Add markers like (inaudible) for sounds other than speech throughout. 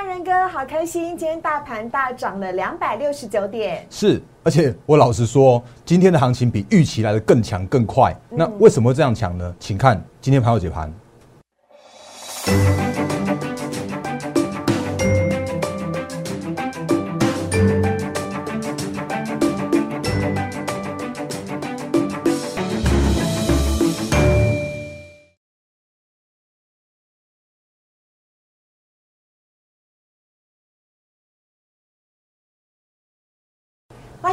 大人哥，好开心！今天大盘大涨了两百六十九点，是，而且我老实说，今天的行情比预期来的更强更快。那为什么会这样强呢？请看今天盘后解盘。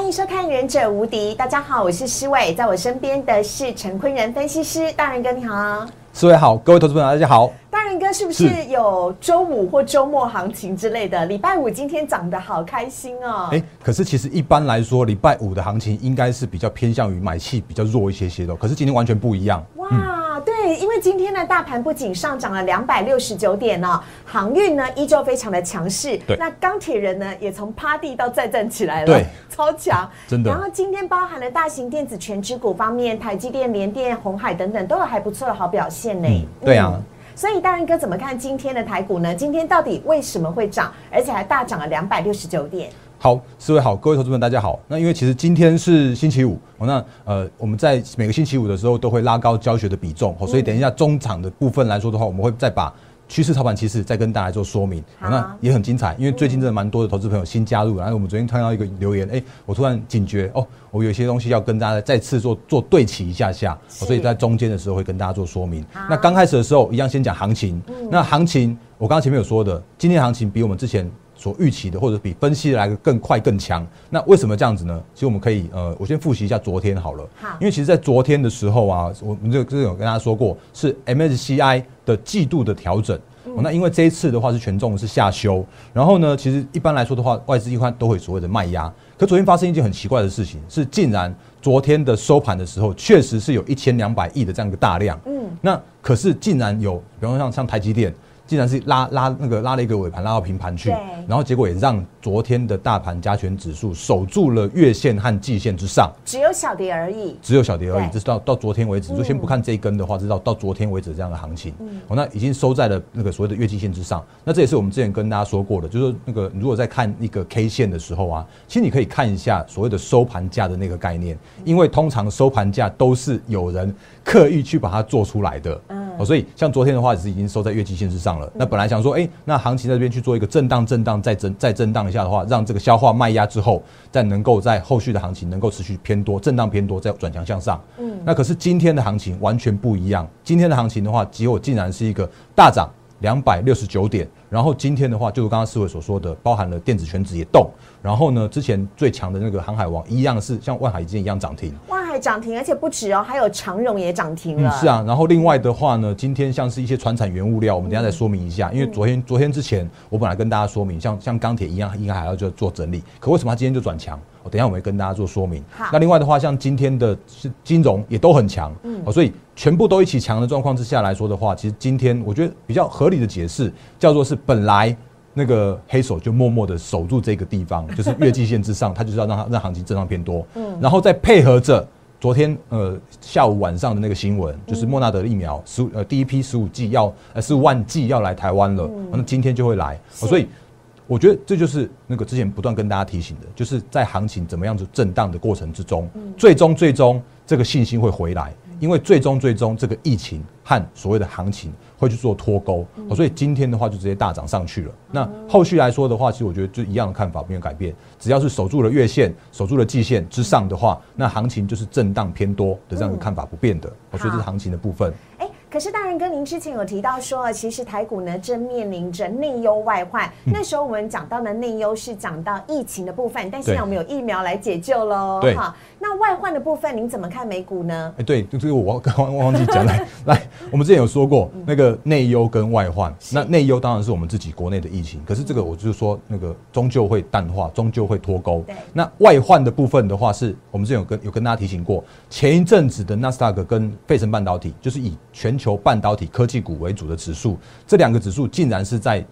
迎收看《忍者无敌》。大家好，我是施伟，在我身边的是陈坤仁分析师。大仁哥你好，施伟好，各位投资朋友大家好。大仁哥是不是有周五或周末行情之类的？礼拜五今天涨得好开心哦。哎，可是其实一般来说，礼拜五的行情应该是比较偏向于买气比较弱一些些的，可是今天完全不一样。哇！对，因为今天呢大盘不仅上涨了两百六十九点呢，航运呢依旧非常的强势。对，那钢铁人呢也从趴地到再站起来了，对，超强，真的。然后今天包含了大型电子全指股方面，台积电、联电、红海等等都有还不错的好表现呢。对啊，所以大人哥怎么看今天的台股呢？今天到底为什么会涨，而且还大涨了两百六十九点？好，四位好，各位投资们大家好。那因为其实今天是星期五，那呃我们在每个星期五的时候都会拉高教学的比重，所以等一下中场的部分来说的话，我们会再把趋势操盘趋势再跟大家做说明。那也很精彩，因为最近真的蛮多的投资朋友新加入，然后我们昨天看到一个留言，哎，我突然警觉哦，我有些东西要跟大家再次做做对齐一下下，所以在中间的时候会跟大家做说明。那刚开始的时候一样先讲行情，那行情我刚刚前面有说的，今天行情比我们之前。所预期的，或者比分析来的更快更强，那为什么这样子呢？其实我们可以，呃，我先复习一下昨天好了。好，因为其实，在昨天的时候啊，我们这这有跟大家说过，是 MSCI 的季度的调整。那因为这一次的话是权重是下修，然后呢，其实一般来说的话，外资一般都会所谓的卖压。可昨天发生一件很奇怪的事情，是竟然昨天的收盘的时候，确实是有一千两百亿的这样一个大量。嗯，那可是竟然有，比方说像像台积电。竟然是拉拉那个拉了一个尾盘拉到平盘去，然后结果也让昨天的大盘加权指数守住了月线和季线之上，只有小跌而已，只有小跌而已。这是到到昨天为止，就先不看这一根的话，知道到昨天为止这样的行情，哦，那已经收在了那个所谓的月季线之上。那这也是我们之前跟大家说过的，就是那个如果在看一个 K 线的时候啊，其实你可以看一下所谓的收盘价的那个概念，因为通常收盘价都是有人刻意去把它做出来的。哦，所以像昨天的话，也是已经收在月季线之上了。那本来想说，哎，那行情那边去做一个震荡、震荡再震、再震荡一下的话，让这个消化卖压之后，再能够在后续的行情能够持续偏多、震荡偏多，再转强向上。嗯，那可是今天的行情完全不一样。今天的行情的话，结果竟然是一个大涨两百六十九点。然后今天的话，就是刚刚四位所说的，包含了电子全指也动。然后呢，之前最强的那个航海王一样是像万海今天一样涨停。万海涨停，而且不止哦，还有长荣也涨停了。是啊，然后另外的话呢，今天像是一些船产原物料，我们等下再说明一下。因为昨天昨天之前，我本来跟大家说明，像像钢铁一样，应该还要做做整理。可为什么它今天就转强？我等下我会跟大家做说明。那另外的话，像今天的是金融也都很强，嗯，所以全部都一起强的状况之下来说的话，其实今天我觉得比较合理的解释叫做是本来那个黑手就默默的守住这个地方，(laughs) 就是月季线之上，他就是要让它让行情正常偏多，嗯，然后再配合着。昨天呃下午晚上的那个新闻，就是莫纳德疫苗十五呃第一批十五剂要呃十五万剂要来台湾了，那今天就会来，所以我觉得这就是那个之前不断跟大家提醒的，就是在行情怎么样子震荡的过程之中，最终最终这个信心会回来。因为最终最终这个疫情和所谓的行情会去做脱钩，所以今天的话就直接大涨上去了。那后续来说的话，其实我觉得就一样的看法没有改变，只要是守住了月线、守住了季线之上的话，那行情就是震荡偏多的这样的看法不变的。我觉得这是行情的部分。可是大人哥，您之前有提到说，其实台股呢正面临着内忧外患。那时候我们讲到的内忧是讲到疫情的部分，但现在我们有疫苗来解救喽。对，好，那外患的部分，您怎么看美股呢？哎，对，这个我刚刚 (laughs) 忘记讲来 (laughs) 来，我们之前有说过那个内忧跟外患。那内忧当然是我们自己国内的疫情，可是这个我就是说那个终究会淡化，终究会脱钩。对，那外患的部分的话，是我们之前有跟有跟大家提醒过，前一阵子的纳斯达克跟费城半导体，就是以全球半导体科技股为主的指数，这两个指数竟然是在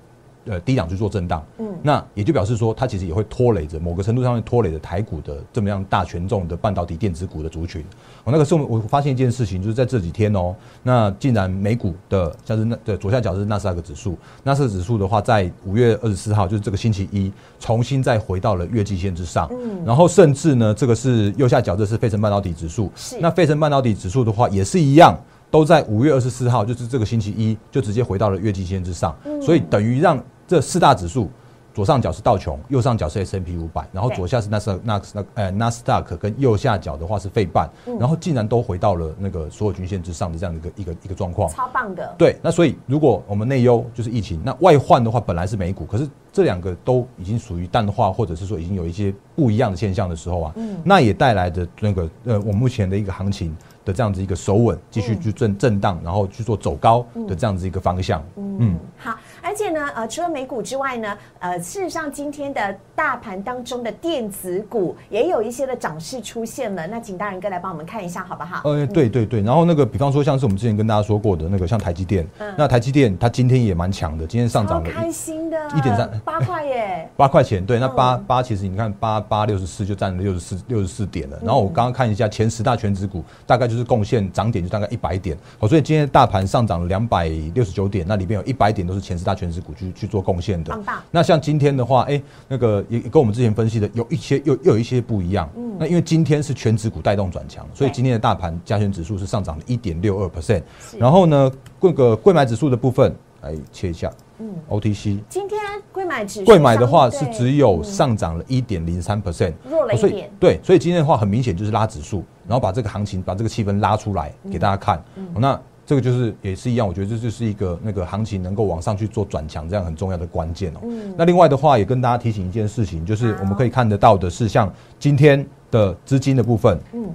呃低档去做震荡，嗯，那也就表示说它其实也会拖累着某个程度上面拖累着台股的这么样大权重的半导体电子股的族群。哦，那个时候我发现一件事情，就是在这几天哦，那竟然美股的像是那对左下角是纳斯达克指数，纳斯达克指数的话，在五月二十四号就是这个星期一，重新再回到了月季线之上，嗯，然后甚至呢，这个是右下角这是费城半导体指数，是。那费城半导体指数的话也是一样。都在五月二十四号，就是这个星期一，就直接回到了月季线之上，所以等于让这四大指数左上角是道琼，右上角是 S M P 五百，然后左下是纳斯纳斯呃纳斯达克，跟右下角的话是费半，然后竟然都回到了那个所有均线之上的这样的一个一个一个状况，超棒的。对，那所以如果我们内忧就是疫情，那外患的话本来是美股，可是这两个都已经属于淡化，或者是说已经有一些不一样的现象的时候啊，那也带来的那个呃我目前的一个行情。的这样子一个手稳，继续去震震荡，然后去做走高的这样子一个方向。嗯，好，而且呢，呃，除了美股之外呢，呃，事实上今天的大盘当中的电子股也有一些的涨势出现了。那请大人哥来帮我们看一下，好不好？呃，对对对。然后那个，比方说像是我们之前跟大家说过的那个，像台积电，嗯那台积电它今天也蛮强的，今天上涨了，开心的，一点三八块耶，(laughs) 八块钱。对，那八八其实你看八八六十四就占了六十四六十四点了。然后我刚刚看一下前十大全指股，大概就是贡献涨。点就大概一百点，好，所以今天大盘上涨了两百六十九点，那里面有一百点都是前十大全值股去去做贡献的。那像今天的话，哎，那个也跟我们之前分析的有一些又又有一些不一样。嗯，那因为今天是全指股带动转强，所以今天的大盘加权指数是上涨了一点六二 percent。然后呢，贵个贵买指数的部分来切一下。嗯，OTC 今天贵买指贵买的话是只有上涨了一点零三 percent，弱了一点。对，所以今天的话很明显就是拉指数，然后把这个行情把这个气氛拉出来给大家看。嗯那这个就是也是一样，我觉得这就是一个那个行情能够往上去做转强这样很重要的关键哦。那另外的话也跟大家提醒一件事情，就是我们可以看得到的是像今天的资金的部分。嗯。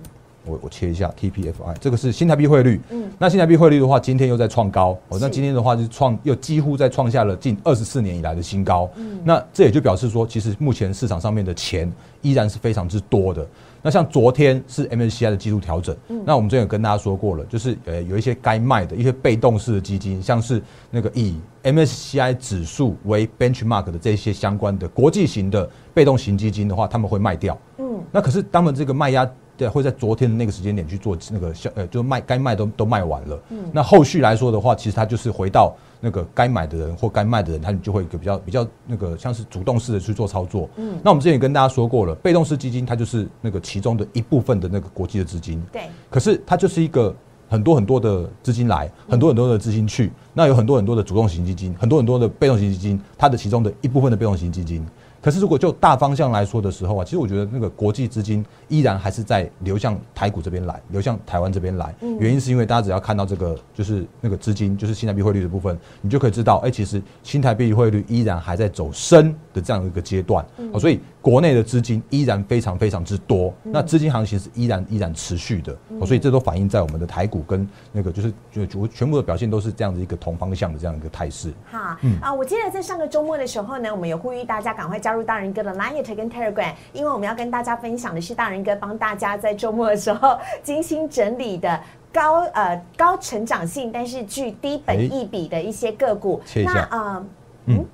我我切一下 TPFI，这个是新台币汇率。嗯，那新台币汇率的话，今天又在创高。哦，那今天的话就创又几乎在创下了近二十四年以来的新高。嗯，那这也就表示说，其实目前市场上面的钱依然是非常之多的。那像昨天是 MSCI 的季度调整，那我们之前有跟大家说过了，就是呃有一些该卖的一些被动式的基金，像是那个以 MSCI 指数为 benchmark 的这些相关的国际型的被动型基金的话，他们会卖掉。嗯，那可是他们这个卖压。对，会在昨天的那个时间点去做那个销，呃，就卖该卖都都卖完了。嗯，那后续来说的话，其实它就是回到那个该买的人或该卖的人，他就会比较比较那个像是主动式的去做操作。嗯，那我们之前也跟大家说过了，被动式基金它就是那个其中的一部分的那个国际的资金。对，可是它就是一个很多很多的资金来，很多很多的资金去，那有很多很多的主动型基金，很多很多的被动型基金，它的其中的一部分的被动型基金。可是，如果就大方向来说的时候啊，其实我觉得那个国际资金依然还是在流向台股这边来，流向台湾这边来。原因是因为大家只要看到这个，就是那个资金，就是新台币汇率的部分，你就可以知道，哎，其实新台币汇率依然还在走升的这样一个阶段。哦所以国内的资金依然非常非常之多，那资金行情是依然依然持续的。所以这都反映在我们的台股跟那个就是就全全部的表现都是这样子一个同方向的这样一个态势。好，啊，我记得在上个周末的时候呢，我们有呼吁大家赶快加。入大人哥的 Line 跟 Telegram，因为我们要跟大家分享的是大人哥帮大家在周末的时候精心整理的高呃高成长性，但是具低本益比的一些个股。那呃。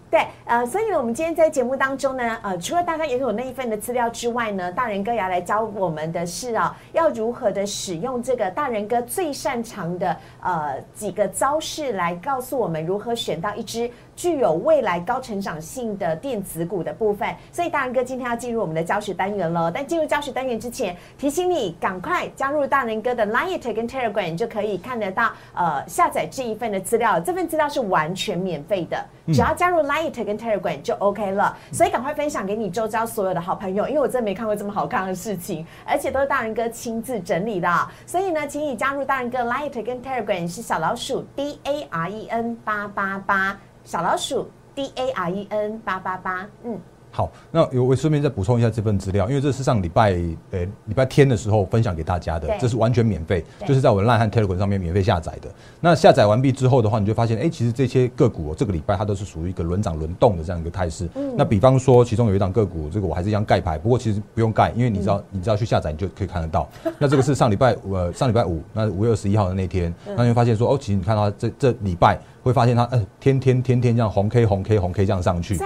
对，呃，所以呢，我们今天在节目当中呢，呃，除了大家也有那一份的资料之外呢，大人哥也要来教我们的是啊，要如何的使用这个大人哥最擅长的呃几个招式来告诉我们如何选到一支具有未来高成长性的电子股的部分。所以大仁哥今天要进入我们的教学单元了，但进入教学单元之前，提醒你赶快加入大仁哥的 Lite 跟 Telegram，就可以看得到呃下载这一份的资料，这份资料是完全免费的，只要。加入 Light 跟 Telegram 就 OK 了，所以赶快分享给你周遭所有的好朋友，因为我真的没看过这么好看的事情，而且都是大仁哥亲自整理的，所以呢，请你加入大仁哥 Light 跟 Telegram 是小老鼠 D A R E N 八八八，小老鼠 D A R E N 八八八，嗯。好，那我顺便再补充一下这份资料，因为这是上礼拜呃礼拜天的时候分享给大家的，这是完全免费，就是在我的 Line 和 Telegram 上面免费下载的。那下载完毕之后的话，你就发现，哎，其实这些个股这个礼拜它都是属于一个轮涨轮动的这样一个态势。那比方说，其中有一档个股，这个我还是一样盖牌，不过其实不用盖，因为你知道，你知道去下载你就可以看得到。那这个是上礼拜呃上礼拜五，那五月二十一号的那天，那你会发现说，哦，其实你看到这这礼拜会发现它，呃，天天天天这样红 K 红 K 红 K 这样上去。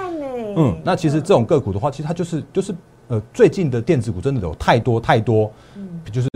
嗯，那其实这种个股的话，其实它就是就是呃，最近的电子股真的有太多太多，嗯，就是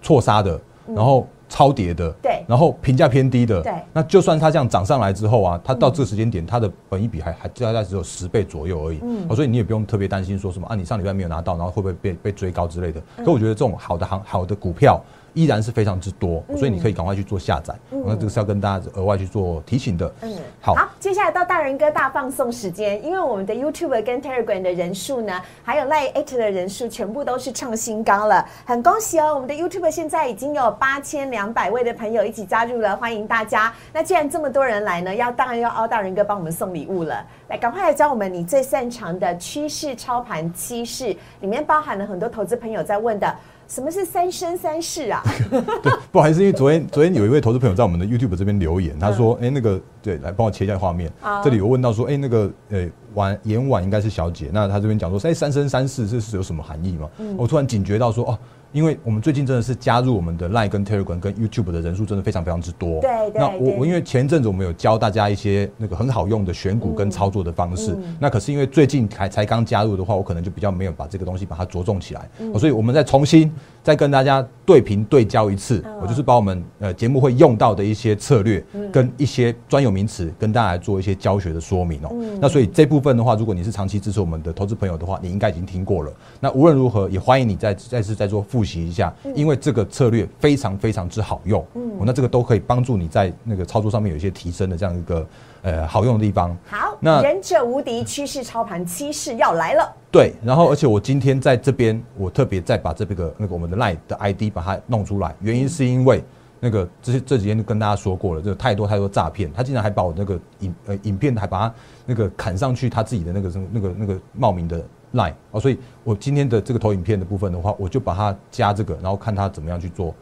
错杀的，然后超跌的，对，然后评价偏低的，对。那就算它这样涨上来之后啊，它到这个时间点，它的本益比还还大概只有十倍左右而已，嗯，所以你也不用特别担心说什么啊，你上礼拜没有拿到，然后会不会被被追高之类的。可我觉得这种好的行好的股票。依然是非常之多，所以你可以赶快去做下载。那这个是要跟大家额外去做提醒的。嗯，好。好，接下来到大人哥大放送时间，因为我们的 YouTube 跟 Telegram 的人数呢，还有 Line Eight 的人数，全部都是创新高了。很恭喜哦，我们的 YouTube 现在已经有八千两百位的朋友一起加入了，欢迎大家。那既然这么多人来呢，要当然要凹大人哥帮我们送礼物了。来，赶快来教我们你最擅长的趋势操盘趋势，里面包含了很多投资朋友在问的。什么是三生三世啊？(laughs) 对，不好意思，因为昨天昨天有一位投资朋友在我们的 YouTube 这边留言，他说：“哎，那个对，来帮我切一下画面。这里有问到说：哎，那个呃，婉颜婉应该是小姐，那他这边讲说：哎，三生三世这是有什么含义吗？我突然警觉到说：哦。”因为我们最近真的是加入我们的 Line 跟 Telegram 跟 YouTube 的人数真的非常非常之多。对对。那我我因为前一阵子我们有教大家一些那个很好用的选股跟操作的方式，嗯那可是因为最近才才刚加入的话，我可能就比较没有把这个东西把它着重起来，所以我们再重新再跟大家对频对焦一次，我就是把我们呃节目会用到的一些策略跟一些专有名词跟大家来做一些教学的说明哦。那所以这部分的话，如果你是长期支持我们的投资朋友的话，你应该已经听过了。那无论如何，也欢迎你再再次再做复习一下。因为这个策略非常非常之好用，嗯，那这个都可以帮助你在那个操作上面有一些提升的这样一个呃好用的地方。好，那忍者无敌趋势操盘趋势要来了。对，然后而且我今天在这边，我特别再把这个那个我们的 Line 的 ID 把它弄出来，原因是因为那个这些这几天就跟大家说过了，这个太多太多诈骗，他竟然还把我那个影呃影片还把它那个砍上去他自己的那个什么那个那个冒名的。Line 哦，所以我今天的这个投影片的部分的话，我就把它加这个，然后看它怎么样去做。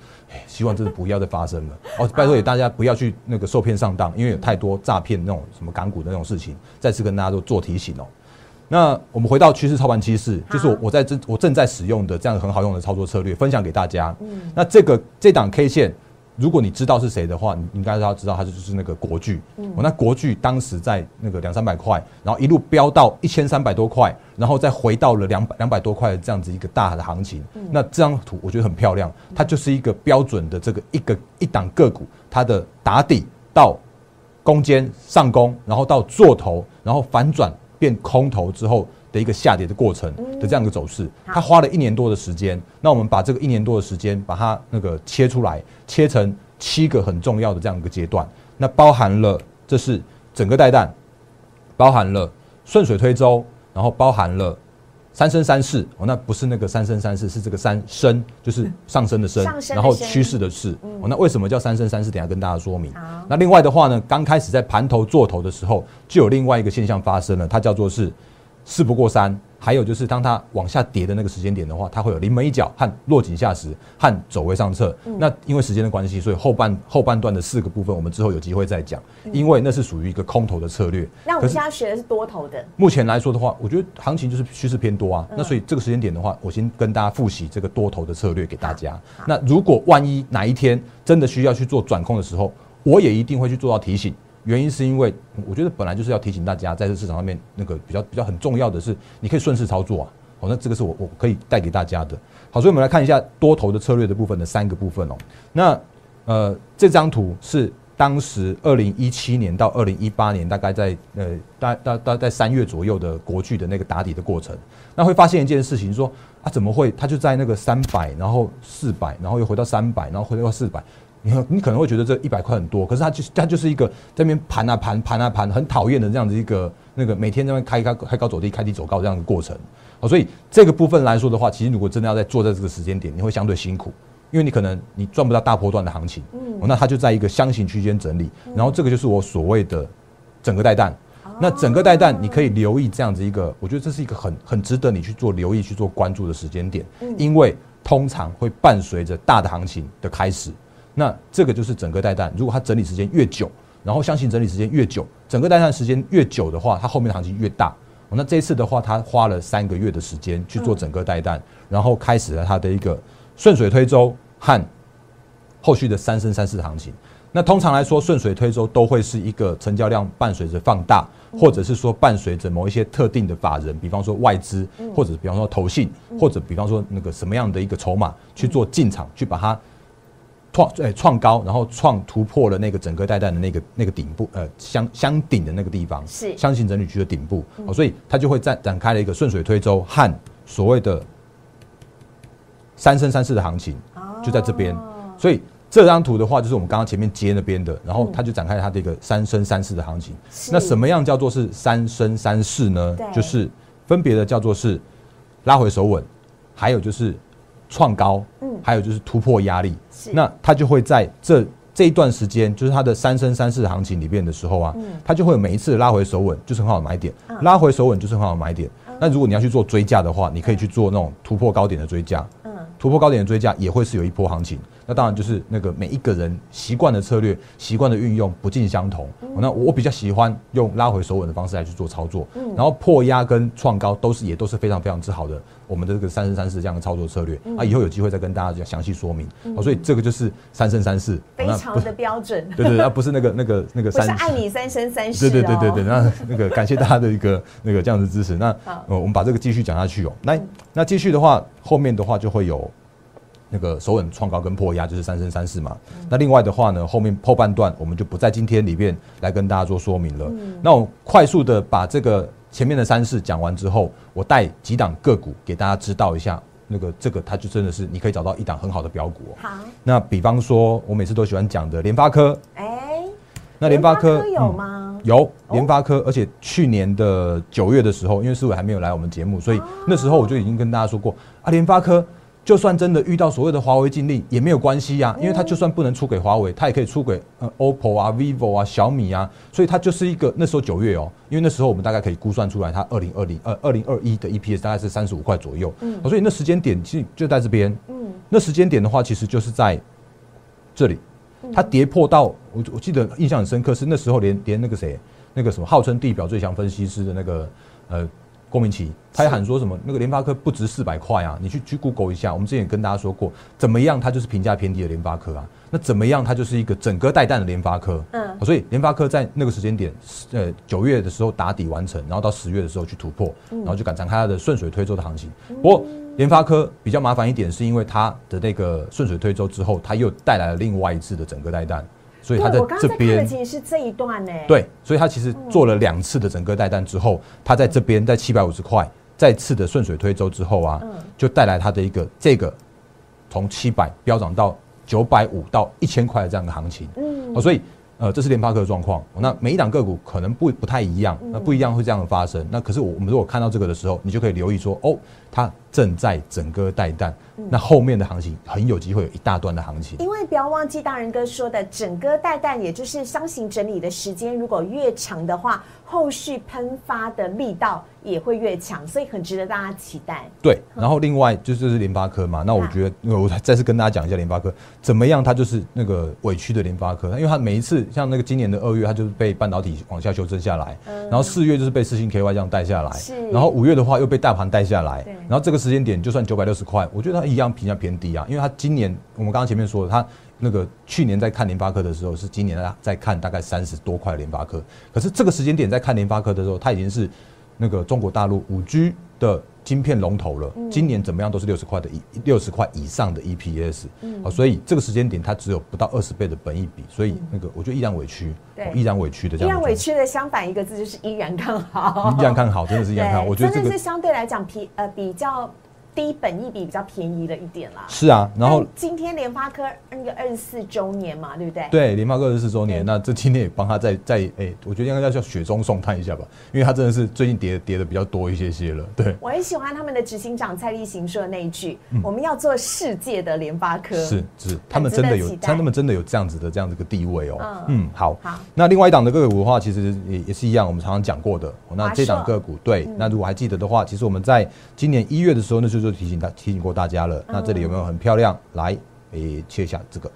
希望这是不要再发生了哦！拜托也大家不要去那个受骗上当，因为有太多诈骗那种什么港股的那种事情。再次跟大家都做提醒哦。那我们回到趋势操盘趋势，就是我我在正我正在使用的这样很好用的操作策略，分享给大家。嗯，那这个这档 K 线。如果你知道是谁的话，你应该要知道他就是那个国巨。我那国巨当时在那个两三百块，然后一路飙到一千三百多块，然后再回到了两百两百多块的这样子一个大的行情。那这张图我觉得很漂亮，它就是一个标准的这个一个一档个股，它的打底到攻坚上攻，然后到做头，然后反转变空头之后。的一个下跌的过程的这样一个走势，它花了一年多的时间。那我们把这个一年多的时间，把它那个切出来，切成七个很重要的这样一个阶段。那包含了这是整个带弹，包含了顺水推舟，然后包含了三生三世哦，那不是那个三生三世，是这个三升，就是上升的升，然后趋势的势哦。那为什么叫三生三世？等下跟大家说明。那另外的话呢，刚开始在盘头做头的时候，就有另外一个现象发生了，它叫做是。事不过三，还有就是当它往下跌的那个时间点的话，它会有临门一脚和落井下石和走位上策。那因为时间的关系，所以后半后半段的四个部分，我们之后有机会再讲。因为那是属于一个空头的策略。那我们现在学的是多头的。目前来说的话，我觉得行情就是趋势偏多啊。那所以这个时间点的话，我先跟大家复习这个多头的策略给大家。那如果万一哪一天真的需要去做转空的时候，我也一定会去做到提醒。原因是因为我觉得本来就是要提醒大家，在这市场上面那个比较比较很重要的是，你可以顺势操作啊。好，那这个是我我可以带给大家的。好，所以我们来看一下多头的策略的部分的三个部分哦。那呃，这张图是当时二零一七年到二零一八年，大概在呃大大大在三月左右的国剧的那个打底的过程。那会发现一件事情，说啊怎么会？它就在那个三百，然后四百，然后又回到三百，然后回到四百。你你可能会觉得这一百块很多，可是它就它就是一个在那边盘啊盘盘啊盘，很讨厌的这样子一个那个每天在那边开开开高走低，开低走高这样的过程。好，所以这个部分来说的话，其实如果真的要在做在这个时间点，你会相对辛苦，因为你可能你赚不到大波段的行情。嗯，那它就在一个箱型区间整理，然后这个就是我所谓的整个带弹。那整个带弹你可以留意这样子一个，我觉得这是一个很很值得你去做留意去做关注的时间点，因为通常会伴随着大的行情的开始。那这个就是整个带弹，如果它整理时间越久，然后相信整理时间越久，整个带弹时间越久的话，它后面的行情越大。那这一次的话，它花了三个月的时间去做整个带弹，然后开始了它的一个顺水推舟和后续的三升三四行情。那通常来说，顺水推舟都会是一个成交量伴随着放大，或者是说伴随着某一些特定的法人，比方说外资，或者比方说投信，或者比方说那个什么样的一个筹码去做进场，去把它。创诶创高，然后创突破了那个整个带弹的那个那个顶部，呃相相顶的那个地方，是箱型整理区的顶部，哦，所以它就会展展开了一个顺水推舟和所谓的三升三世的行情，就在这边。所以这张图的话，就是我们刚刚前面接那边的，然后它就展开它的一个三升三世的行情。那什么样叫做是三升三世呢？就是分别的叫做是拉回手稳，还有就是创高，嗯，还有就是突破压力。那它就会在这这一段时间，就是它的三升三世行情里面的时候啊，它就会每一次拉回手稳，就是很好的买点；拉回手稳就是很好的买点。那如果你要去做追价的话，你可以去做那种突破高点的追价。嗯，突破高点的追价也会是有一波行情。那当然就是那个每一个人习惯的策略、习惯的运用不尽相同。那我比较喜欢用拉回手稳的方式来去做操作。嗯，然后破压跟创高都是也都是非常非常之好的。我们的这个三生三世这样的操作策略啊，以后有机会再跟大家讲详细说明。哦，所以这个就是三生三世，非常的标准。(laughs) 对对，那不是那个那个那个三，是爱你三生三世。对对对对对，那那个感谢大家的一个 (laughs) 那个这样的支持。那呃，我们把这个继续讲下去哦。那那继续的话，后面的话就会有那个首稳创高跟破压，就是三生三世嘛。那另外的话呢，后面后半段我们就不在今天里面来跟大家做说明了。那我快速的把这个。前面的三世讲完之后，我带几档个股给大家知道一下。那个这个它就真的是你可以找到一档很好的标股。好，那比方说，我每次都喜欢讲的联发科。哎，那联发科有吗？有联发科，而且去年的九月的时候，因为思伟还没有来我们节目，所以那时候我就已经跟大家说过啊，联发科。就算真的遇到所谓的华为禁令也没有关系呀，因为它就算不能出给华为，它也可以出给呃 OPPO 啊、vivo 啊、小米啊，所以它就是一个那时候九月哦，因为那时候我们大概可以估算出来，它二零二零呃二零二一的 EPS 大概是三十五块左右，嗯，所以那时间点其实就在这边，嗯，那时间点的话，其实就是在这里，它跌破到我我记得印象很深刻是那时候连连那个谁那个什么号称地表最强分析师的那个呃。郭明奇，他也喊说什么那个联发科不值四百块啊？你去去 Google 一下，我们之前也跟大家说过，怎么样它就是评价偏低的联发科啊？那怎么样它就是一个整个带弹的联发科？嗯，所以联发科在那个时间点，呃九月的时候打底完成，然后到十月的时候去突破，然后就敢展开它的顺水推舟的行情。不过联发科比较麻烦一点，是因为它的那个顺水推舟之后，它又带来了另外一次的整个带弹。所以他在这边其实是这一段呢。对，所以他其实做了两次的整个带弹之后，他在这边在七百五十块再次的顺水推舟之后啊，就带来他的一个这个从七百飙涨到九百五到一千块的这样的行情。嗯，哦，所以呃，这是联发科的状况。那每一档个股可能不不太一样，那不一样会这样的发生。那可是我我们如果看到这个的时候，你就可以留意说，哦，它正在整个带弹。那后面的行情很有机会有一大段的行情，因为不要忘记大人哥说的整个带弹，也就是箱型整理的时间，如果越长的话，后续喷发的力道也会越强，所以很值得大家期待。对，然后另外就是联发科嘛，那我觉得我再次跟大家讲一下联发科怎么样，它就是那个委屈的联发科，因为它每一次像那个今年的二月，它就是被半导体往下修正下来，然后四月就是被四星 KY 这样带下来，然后五月的话又被大盘带下来，然后这个时间点就算九百六十块，我觉得它。一样评价偏低啊，因为它今年我们刚刚前面说的，他那个去年在看联发科的时候，是今年在在看大概三十多块联发科，可是这个时间点在看联发科的时候，它已经是那个中国大陆五 G 的晶片龙头了。今年怎么样都是六十块的一六十块以上的 EPS，啊，所以这个时间点它只有不到二十倍的本益比，所以那个我觉得依然委屈，依然委屈的这样。依然委屈的相反一个字就是依然看好，依然看好，真的是依然看好。我觉得这个是相对来讲比呃比较。低本益比比较便宜了一点啦。是啊，然后今天联发科那个二十四周年嘛，对不对？对联发科二十四周年，那这今天也帮他再再哎，我觉得应该叫雪中送炭一下吧，因为他真的是最近跌跌的比较多一些些了，对。我很喜欢他们的执行长蔡立行说的那一句：“我们要做世界的联发科。”嗯是是，他们真的有他们真的有这样子的这样子个地位哦。嗯嗯，好。好那另外一档的个股的话，其实也也是一样，我们常常讲过的。哦那华这档硕个股，对，嗯那如果还记得的话，其实我们在今年一月的时候，那时候就提醒他提醒过大家了。那这里有没有很漂亮？来，诶，切一下这个，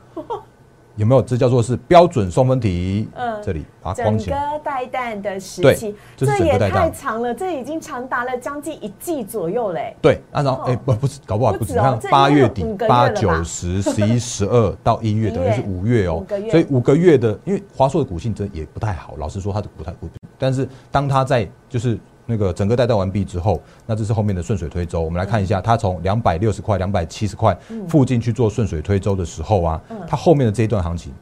有没有？这叫做是标准送分题。嗯这里把它整框起来。个带蛋的时对期，这是整也个带弹太长了，这已经长达了将近一季左右嘞。对，那，然后哦哎、不不是，搞不好不止，不止哦你看这应该有八月底八九十、十一、十二 (laughs) 到一月，等于是五月哦月，所以五个月的，因为华硕的股性真也不太好，老实说它的股太股，但是当它在就是那个整个带弹完毕之后，那这是后面的顺水推舟。我们来看一下，它从两百六十块、两百七十块附近去做顺水推舟的时候啊，它后面的这一段行情。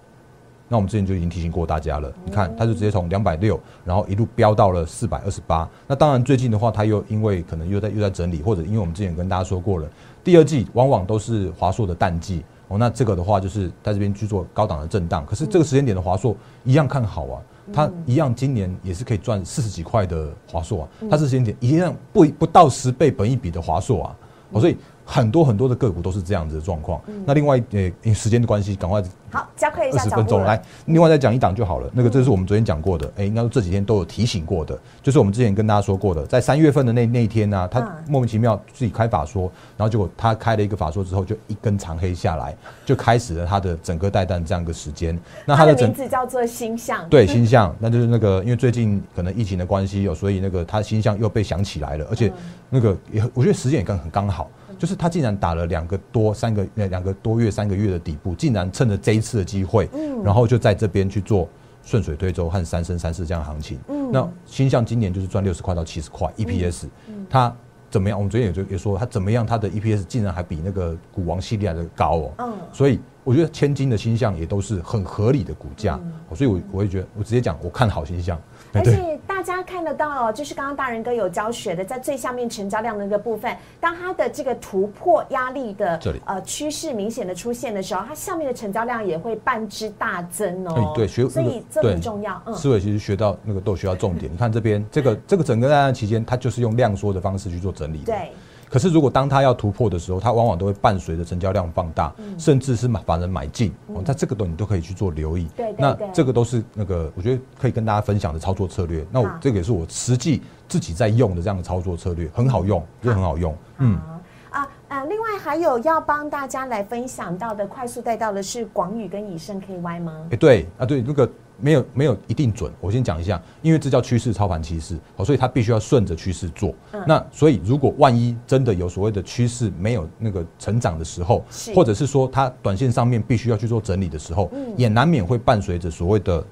那我们之前就已经提醒过大家了，你看，它就直接从两百六，然后一路飙到了四百二十八。那当然最近的话，它又因为可能又在又在整理，或者因为我们之前跟大家说过了，第二季往往都是华硕的淡季哦。那这个的话就是在这边去做高档的震荡，可是这个时间点的华硕一样看好啊，它一样今年也是可以赚四十几块的华硕啊，它这时间点一样不不到十倍本一比的华硕啊，所以很多很多的个股都是这样子的状况。那另外呃，因为时间的关系，赶快好，加快一二下二。十分钟来，另外再讲一档就好了。那个这是我们昨天讲过的，哎、应该说这几天都有提醒过的，就是我们之前跟大家说过的，在三月份的那那一天呢、他嗯莫名其妙自己开法说，然后结果他开了一个法说之后，就一根长黑下来，就开始了他的整个带弹这样一个时间。那他的名字叫做星象。对星象，那就是那个因为最近可能疫情的关系哦，所以那个他星象又被想起来了，而且那个也我觉得时间也刚很刚好，就是他竟然打了两个多三个呃两个多月三个月的底部，竟然趁着这一次的机会，然后就在这边去做顺水推舟和三升三四这样的行情。那星象今年就是赚六十块到七十块 EPS，它。怎么样？我们昨天也就也说，它怎么样？它的 EPS 竟然还比那个股王系列的高哦。嗯所以我觉得千金的星象也都是很合理的股价，哦所以我我也觉得，我直接讲，我看好星象。哎而且大家看得到哦，就是刚刚大人哥有教学的，在最下面成交量的那个部分，当它的这个突破压力的呃趋势明显的出现的时候，它下面的成交量也会半之大增哦。哎对学所以这很重要。嗯，思维其实学到那个都有学到重点。你看这边这个这个整个在那期间，它就是用量缩的方式去做整理的。对。可是如果当它要突破的时候，它往往都会伴随着成交量放大，甚至是买法人买进。哦，那这个都你都可以去做留意。对对那对这个都是那个我觉得可以跟大家分享的操作策略。那我好这个也是我实际自己在用的这样的操作策略，很好用，真的很好用。嗯。啊啊呃，另外还有要帮大家来分享到的，快速带到的是广宇跟以盛 KY 吗？哎、对啊，对，那个没有没有一定准。我先讲一下，因为这叫趋势操盘趋势，好，所以它必须要顺着趋势做。嗯那所以如果万一真的有所谓的趋势没有那个成长的时候，或者是说它短线上面必须要去做整理的时候，嗯也难免会伴随着所谓的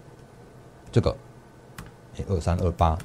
这个二三二八。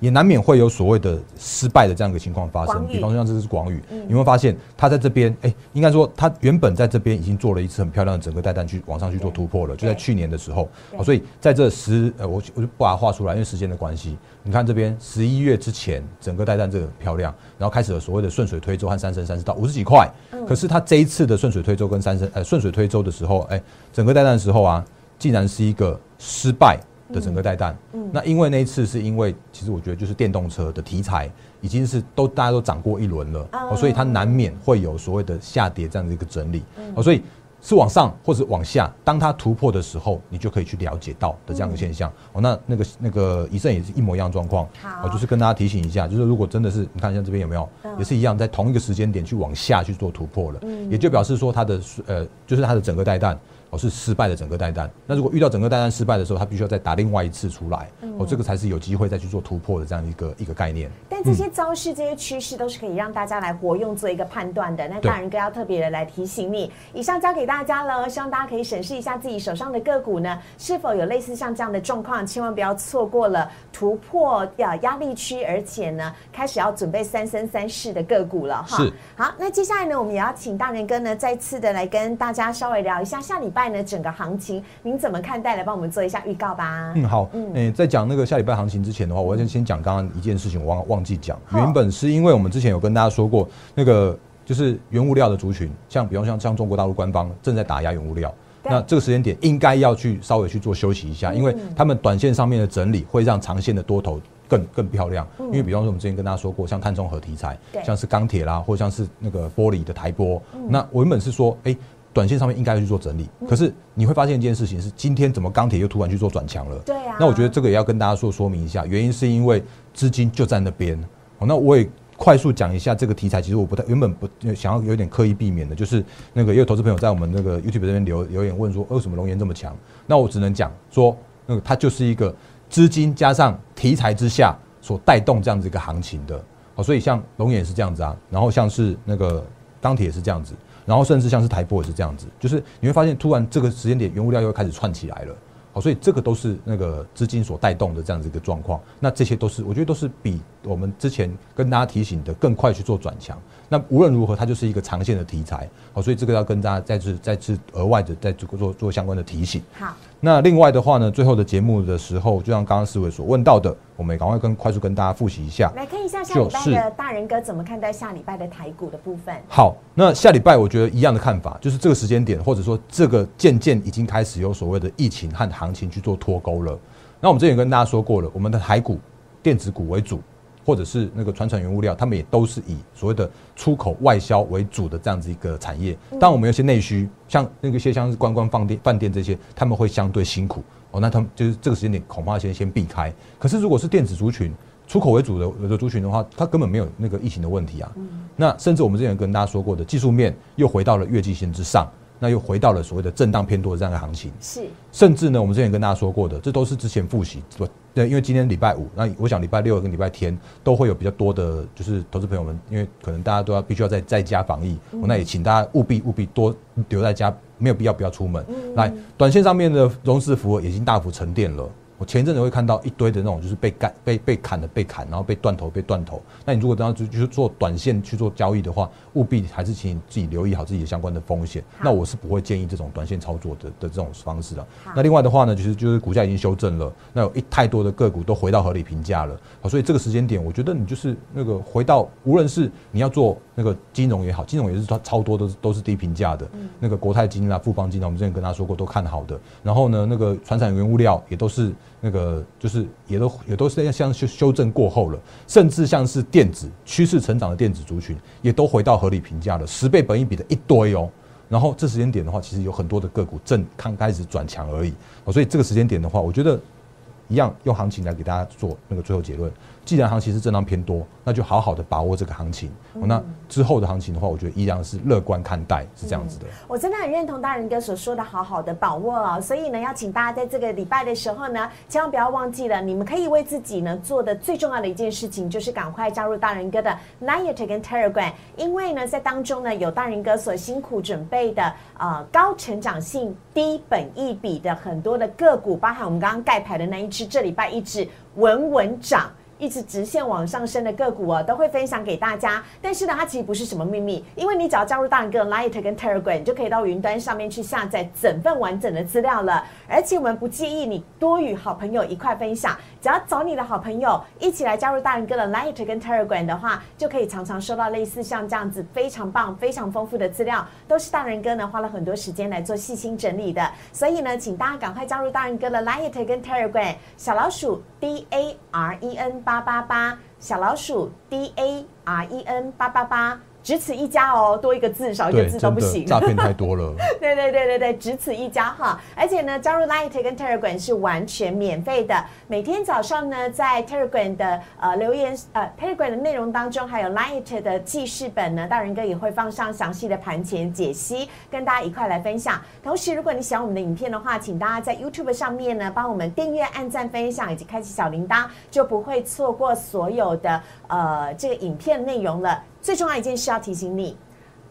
也难免会有所谓的失败的这样一个情况发生，比方说像这是广宇，嗯。你会发现他在这边，哎、应该说他原本在这边已经做了一次很漂亮的整个带弹去往上去做突破了，就在去年的时候，对。好，所以在这十呃，我我就不把它画出来，因为时间的关系。你看这边十一月之前，整个带弹这个很漂亮，然后开始了所谓的顺水推舟和三升三十到五十几块。嗯。可是他这一次的顺水推舟跟三升呃顺水推舟的时候，哎、整个带弹的时候啊，竟然是一个失败的整个带弹。嗯那因为那一次是因为其实我觉得就是电动车的题材已经是都大家都涨过一轮了，所以它难免会有所谓的下跌这样的一个整理。哦，所以是往上或者往下，当它突破的时候，你就可以去了解到的这样的现象。哦，那那个那个以盛也是一模一样的状况。好哦，就是跟大家提醒一下，就是如果真的是你看像这边有没有，嗯也是一样，在同一个时间点去往下去做突破了，嗯也就表示说它的呃，就是它的整个带弹。哦，是失败的整个带单。那如果遇到整个带单失败的时候，他必须要再打另外一次出来。嗯哦，这个才是有机会再去做突破的这样一个一个概念。但这些招式、这些趋势都是可以让大家来活用做一个判断的。那大人哥要特别的来提醒你，以上交给大家了，希望大家可以审视一下自己手上的个股呢，是否有类似像这样的状况，千万不要错过了突破呀压力区，而且呢开始要准备三生三世的个股了哈。是。好，那接下来呢，我们也要请大人哥呢再次的来跟大家稍微聊一下下礼拜呢整个行情，您怎么看待？来帮我们做一下预告吧。嗯，好，嗯嗯，在讲那个下礼拜行情之前的话，我要先先讲刚刚一件事情，我忘忘记讲。原本是因为我们之前有跟大家说过，那个就是原物料的族群，像比方像像中国大陆官方正在打压原物料，那这个时间点应该要去稍微去做休息一下，因为他们短线上面的整理会让长线的多头更更漂亮。因为比方说我们之前跟大家说过，像碳中和题材，像是钢铁啦，或者像是那个玻璃的台玻，那我原本是说，哎。短线上面应该去做整理，可是你会发现一件事情是，今天怎么钢铁又突然去做转强了？对啊。那我觉得这个也要跟大家说说明一下，原因是因为资金就在那边。好，那我也快速讲一下这个题材。其实我不太原本不想要有点刻意避免的，就是那个也有投资朋友在我们那个 YouTube 这边留留言问说，为什么龙岩这么强？那我只能讲说，那个它就是一个资金加上题材之下所带动这样子一个行情的。好，所以像龙岩是这样子啊，然后像是那个钢铁也是这样子。然后甚至像是台波也是这样子，就是你会发现突然这个时间点原物料又开始串起来了，好，所以这个都是那个资金所带动的这样子一个状况。那这些都是我觉得都是比我们之前跟大家提醒的更快去做转强。那无论如何，它就是一个长线的题材，好，所以这个要跟大家再次再次额外的再做做做相关的提醒。好。那另外的话呢，最后的节目的时候，就像刚刚四位所问到的，我们也赶快跟快速跟大家复习一下。来看一下下礼拜的大人哥怎么看待下礼拜的台股的部分。好，那下礼拜我觉得一样的看法，就是这个时间点，或者说这个渐渐已经开始有所谓的疫情和行情去做脱钩了。那我们之前跟大家说过了，我们的台股电子股为主。或者是那个传承原物料，他们也都是以所谓的出口外销为主的这样子一个产业。但我们有些内需，像那个些像是观光饭店、饭店这些，他们会相对辛苦哦。那他们就是这个时间点，恐怕先先避开。可是如果是电子族群、出口为主的的族群的话，它根本没有那个疫情的问题啊。那甚至我们之前跟大家说过的技术面，又回到了月季线之上。那又回到了所谓的震荡偏多的这样的行情，是，甚至呢，我们之前跟大家说过的，这都是之前复习，不，对，因为今天礼拜五，那我想礼拜六跟礼拜天都会有比较多的，就是投资朋友们，因为可能大家都要必须要在在家防疫，那也请大家务必务必多留在家，没有必要不要出门。来，短线上面的融资幅已经大幅沉淀了。我前一阵子会看到一堆的那种，就是被干、被被砍的被砍，然后被断头被断头。那你如果等下就就是做短线去做交易的话，务必还是请你自己留意好自己的相关的风险。那我是不会建议这种短线操作的的这种方式的。那另外的话呢，其实就是股价已经修正了，那有一太多的个股都回到合理评价了。好，所以这个时间点，我觉得你就是那个回到，无论是你要做那个金融也好，金融也是超超多都是都是低评价的。那个国泰金啊、富邦金啊，我们之前跟他说过都看好的。然后呢，那个船产原物料也都是。那个就是也都也都是要像修修正过后了，甚至像是电子趋势成长的电子族群，也都回到合理评价了，十倍本益比的一堆哦。然后这时间点的话，其实有很多的个股正刚开始转强而已，所以这个时间点的话，我觉得一样用行情来给大家做那个最后结论。既然行情是震荡偏多，那就好好的把握这个行情。那之后的行情的话，我觉得依然是乐观看待，是这样子的。我真的很认同大人哥所说的，好好的把握哦。所以呢，要请大家在这个礼拜的时候呢，千万不要忘记了，你们可以为自己呢做的最重要的一件事情，就是赶快加入大人哥的 n i a t 跟 Telegram，因为呢，在当中呢有大人哥所辛苦准备的呃高成长性、低本益比的很多的个股，包含我们刚刚盖牌的那一只，这礼拜一只稳稳涨。一直直线往上升的个股哦，都会分享给大家。但是呢，它其实不是什么秘密，因为你只要加入大人哥 Light 跟 Telegram，你就可以到云端上面去下载整份完整的资料了。而且我们不介意你多与好朋友一块分享，只要找你的好朋友一起来加入大人哥的 Light 跟 Telegram 的话，就可以常常收到类似像这样子非常棒、非常丰富的资料，都是大人哥呢花了很多时间来做细心整理的。所以呢，请大家赶快加入大人哥的 Light 跟 Telegram，小老鼠 D A R E N。八八八小老鼠 D A R E N 八八八。只此一家哦，多一个字少一个字都不行。诈骗太多了。(laughs) 对对对对对，只此一家哈。而且呢，加入 Light 跟 Telegram 是完全免费的。每天早上呢，在 Telegram 的呃留言呃 Telegram 的内容当中，还有 Light 的记事本呢，大仁哥也会放上详细的盘前解析，跟大家一块来分享。同时，如果你喜欢我们的影片的话，请大家在 YouTube 上面呢，帮我们订阅、按赞、分享以及开启小铃铛，就不会错过所有的呃这个影片内容了。最重要一件事要提醒你，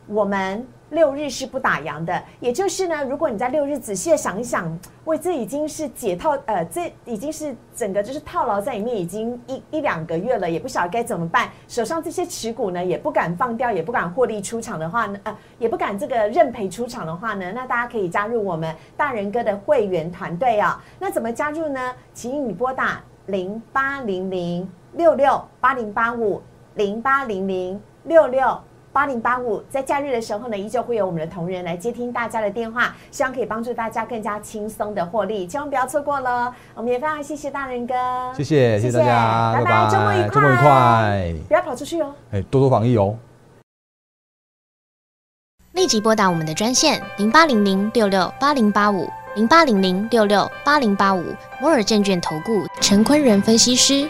我们六日是不打烊的。也就是呢，如果你在六日仔细的想一想，喂，这已经是解套，呃，这已经是整个就是套牢在里面，已经一一两个月了，也不晓得该怎么办。手上这些持股呢，也不敢放掉，也不敢获利出场的话呢，呃，也不敢这个认赔出场的话呢，那大家可以加入我们大人哥的会员团队啊。那怎么加入呢？请你拨打零八零零六六八零八五零八零零。六六八零八五。在假日的时候呢，依旧会有我们的同仁来接听大家的电话，希望可以帮助大家更加轻松的获利，千万不要错过了。我们也非常谢谢大人哥，谢谢谢谢大家，拜拜，周末愉快，周末愉快，不要跑出去哦，哎，多多防疫哦。立即拨打我们的专线零八零零六六八零八五零八零零六六八零八五摩尔证券投顾陈坤仁分析师。